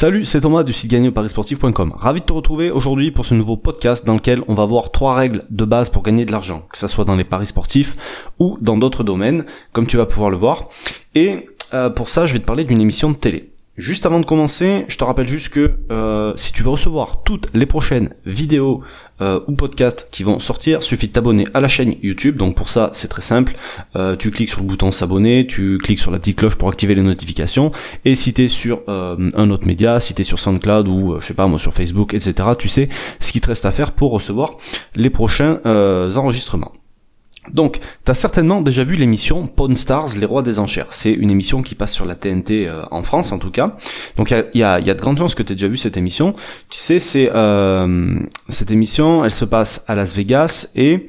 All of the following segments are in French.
Salut, c'est Thomas du site gagner-paris-sportif.com. Ravi de te retrouver aujourd'hui pour ce nouveau podcast dans lequel on va voir trois règles de base pour gagner de l'argent, que ce soit dans les paris sportifs ou dans d'autres domaines, comme tu vas pouvoir le voir. Et euh, pour ça, je vais te parler d'une émission de télé. Juste avant de commencer, je te rappelle juste que euh, si tu veux recevoir toutes les prochaines vidéos euh, ou podcasts qui vont sortir, suffit de t'abonner à la chaîne YouTube. Donc pour ça, c'est très simple. Euh, tu cliques sur le bouton s'abonner, tu cliques sur la petite cloche pour activer les notifications. Et si tu es sur un autre média, si tu es sur SoundCloud ou je sais pas moi sur Facebook, etc., tu sais ce qui te reste à faire pour recevoir les prochains enregistrements. Donc, t'as certainement déjà vu l'émission Pawn Stars, les rois des enchères. C'est une émission qui passe sur la TNT euh, en France, en tout cas. Donc, il y a, de grandes chances que t'aies déjà vu cette émission. Tu sais, c'est euh, cette émission, elle se passe à Las Vegas et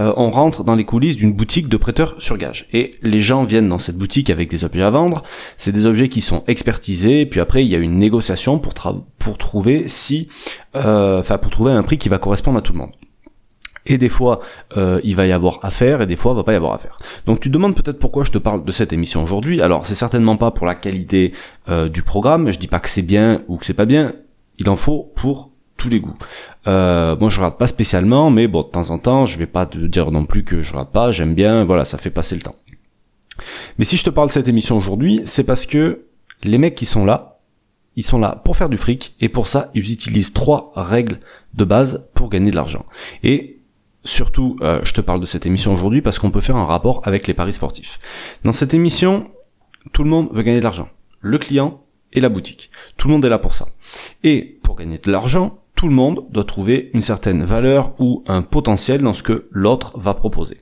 euh, on rentre dans les coulisses d'une boutique de prêteurs sur gage. Et les gens viennent dans cette boutique avec des objets à vendre. C'est des objets qui sont expertisés. Puis après, il y a une négociation pour pour trouver si, enfin, pour trouver un prix qui va correspondre à tout le monde et des fois euh, il va y avoir affaire et des fois il va pas y avoir affaire. Donc tu te demandes peut-être pourquoi je te parle de cette émission aujourd'hui. Alors c'est certainement pas pour la qualité euh, du programme, je dis pas que c'est bien ou que c'est pas bien, il en faut pour tous les goûts. Euh, moi je rate pas spécialement, mais bon de temps en temps je vais pas te dire non plus que je rate pas, j'aime bien, voilà ça fait passer le temps. Mais si je te parle de cette émission aujourd'hui, c'est parce que les mecs qui sont là, ils sont là pour faire du fric et pour ça ils utilisent trois règles de base pour gagner de l'argent. Et surtout, euh, je te parle de cette émission aujourd'hui parce qu'on peut faire un rapport avec les paris sportifs. Dans cette émission, tout le monde veut gagner de l'argent. Le client et la boutique. Tout le monde est là pour ça. Et pour gagner de l'argent, tout le monde doit trouver une certaine valeur ou un potentiel dans ce que l'autre va proposer.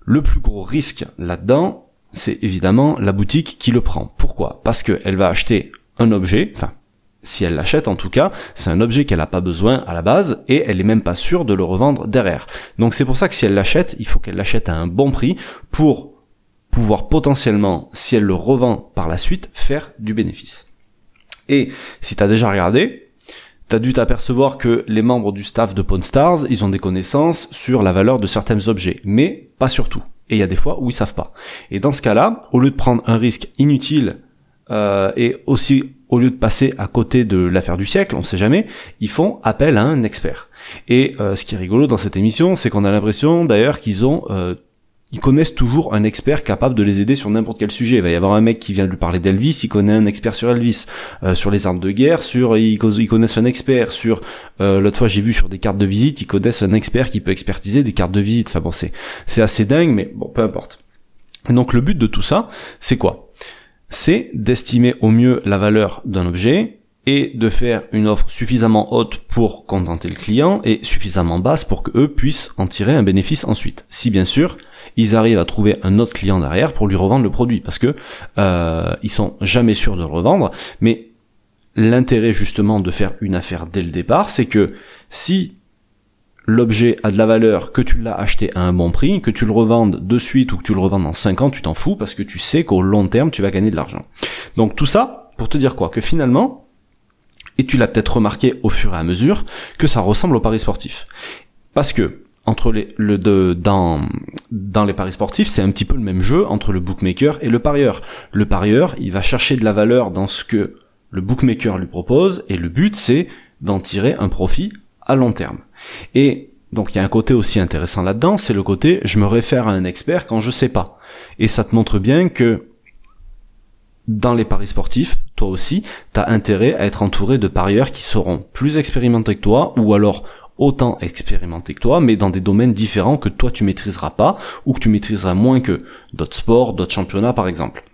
Le plus gros risque là-dedans, c'est évidemment la boutique qui le prend. Pourquoi? Parce qu'elle va acheter un objet, enfin si elle l'achète en tout cas, c'est un objet qu'elle n'a pas besoin à la base et elle est même pas sûre de le revendre derrière. Donc c'est pour ça que si elle l'achète, il faut qu'elle l'achète à un bon prix pour pouvoir potentiellement, si elle le revend par la suite, faire du bénéfice. Et si tu as déjà regardé, tu as dû t'apercevoir que les membres du staff de Pawn Stars, ils ont des connaissances sur la valeur de certains objets, mais pas sur tout. Et il y a des fois où ils savent pas. Et dans ce cas-là, au lieu de prendre un risque inutile euh, et aussi au lieu de passer à côté de l'affaire du siècle, on sait jamais, ils font appel à un expert. Et euh, ce qui est rigolo dans cette émission, c'est qu'on a l'impression d'ailleurs qu'ils ont euh, ils connaissent toujours un expert capable de les aider sur n'importe quel sujet. Il va y avoir un mec qui vient lui parler d'Elvis, il connaît un expert sur Elvis, euh, sur les armes de guerre, sur ils, connaissent un expert sur l'autre fois j'ai vu sur des cartes de visite, ils connaissent un expert qui peut expertiser des cartes de visite. Enfin bon, c'est c'est assez dingue, mais bon, peu importe. Donc le but de tout ça, c'est quoi? C'est d'estimer au mieux la valeur d'un objet et de faire une offre suffisamment haute pour contenter le client et suffisamment basse pour qu'eux puissent en tirer un bénéfice ensuite. Si bien sûr, ils arrivent à trouver un autre client derrière pour lui revendre le produit, parce que euh, ils sont jamais sûrs de le revendre, mais l'intérêt justement de faire une affaire dès le départ, c'est que si l'objet a de la valeur, que tu l'as acheté à un bon prix, que tu le revendes de suite ou que tu le revendes en 5 ans, tu t'en fous parce que tu sais qu'au long terme, tu vas gagner de l'argent. Donc tout ça, pour te dire quoi Que finalement, et tu l'as peut-être remarqué au fur et à mesure, que ça ressemble au paris sportif. Parce que, entre les, le, dans, dans les paris sportifs, c'est un petit peu le même jeu entre le bookmaker et le parieur. Le parieur, il va chercher de la valeur dans ce que le bookmaker lui propose, et le but, c'est d'en tirer un profit à long terme. Et donc il y a un côté aussi intéressant là-dedans, c'est le côté je me réfère à un expert quand je sais pas. Et ça te montre bien que dans les paris sportifs, toi aussi, tu as intérêt à être entouré de parieurs qui seront plus expérimentés que toi ou alors autant expérimentés que toi, mais dans des domaines différents que toi tu maîtriseras pas ou que tu maîtriseras moins que d'autres sports, d'autres championnats par exemple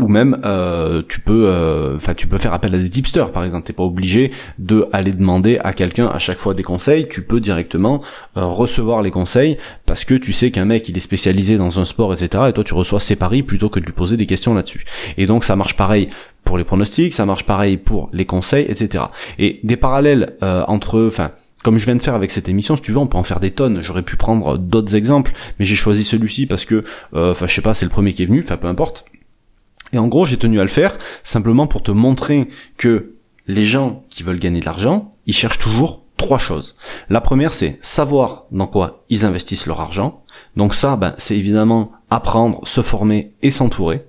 ou même euh, tu peux euh, enfin tu peux faire appel à des tipsters par exemple t'es pas obligé de aller demander à quelqu'un à chaque fois des conseils tu peux directement euh, recevoir les conseils parce que tu sais qu'un mec il est spécialisé dans un sport etc et toi tu reçois ses paris plutôt que de lui poser des questions là-dessus et donc ça marche pareil pour les pronostics ça marche pareil pour les conseils etc et des parallèles entre enfin comme je viens de faire avec cette émission, si tu veux, on peut en faire des tonnes. J'aurais pu prendre d'autres exemples, mais j'ai choisi celui-ci parce que, enfin, je sais pas, c'est le premier qui est venu, enfin, peu importe. Et en gros, j'ai tenu à le faire simplement pour te montrer que les gens qui veulent gagner de l'argent, ils cherchent toujours trois choses. La première, c'est savoir dans quoi ils investissent leur argent. Donc ça, ben, c'est évidemment apprendre, se former et s'entourer.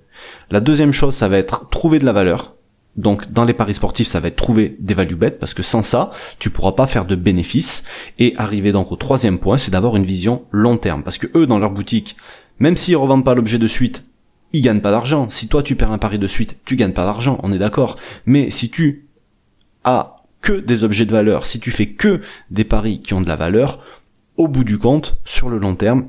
La deuxième chose, ça va être trouver de la valeur Donc dans les paris sportifs, ça va être trouver des value bets parce que sans ça, tu pourras pas faire de bénéfices. Et arriver donc au troisième point, c'est d'avoir une vision long terme. Parce que eux, dans leur boutique, même s'ils revendent pas l'objet de suite, ils gagnent pas d'argent. Si toi tu perds un pari de suite, tu gagnes pas d'argent, on est d'accord. Mais si tu as que des objets de valeur, si tu fais que des paris qui ont de la valeur, au bout du compte, sur le long terme,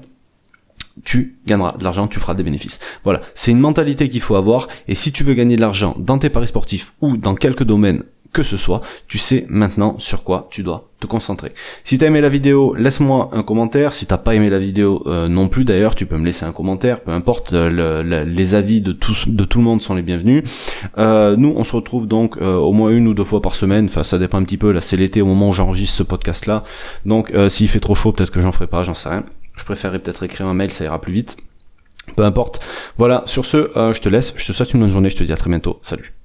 tu gagneras de l'argent, tu feras des bénéfices. Voilà, c'est une mentalité qu'il faut avoir, et si tu veux gagner de l'argent dans tes paris sportifs ou dans quelques domaines que ce soit, tu sais maintenant sur quoi tu dois te concentrer. Si t'as aimé la vidéo, laisse-moi un commentaire. Si t'as pas aimé la vidéo euh, non plus d'ailleurs, tu peux me laisser un commentaire. Peu importe, euh, les avis de tout, de tout le monde sont les bienvenus. Euh, nous, on se retrouve donc au moins une ou deux fois par semaine. Enfin, ça dépend un petit peu. Là, c'est l'été au moment où j'enregistre ce podcast-là. Donc, s'il fait trop chaud, peut-être que j'en ferai pas, j'en sais rien. Je préférerais peut-être écrire un mail, ça ira plus vite. Peu importe. Voilà, sur ce, je te laisse. Je te souhaite une bonne journée. Je te dis à très bientôt. Salut.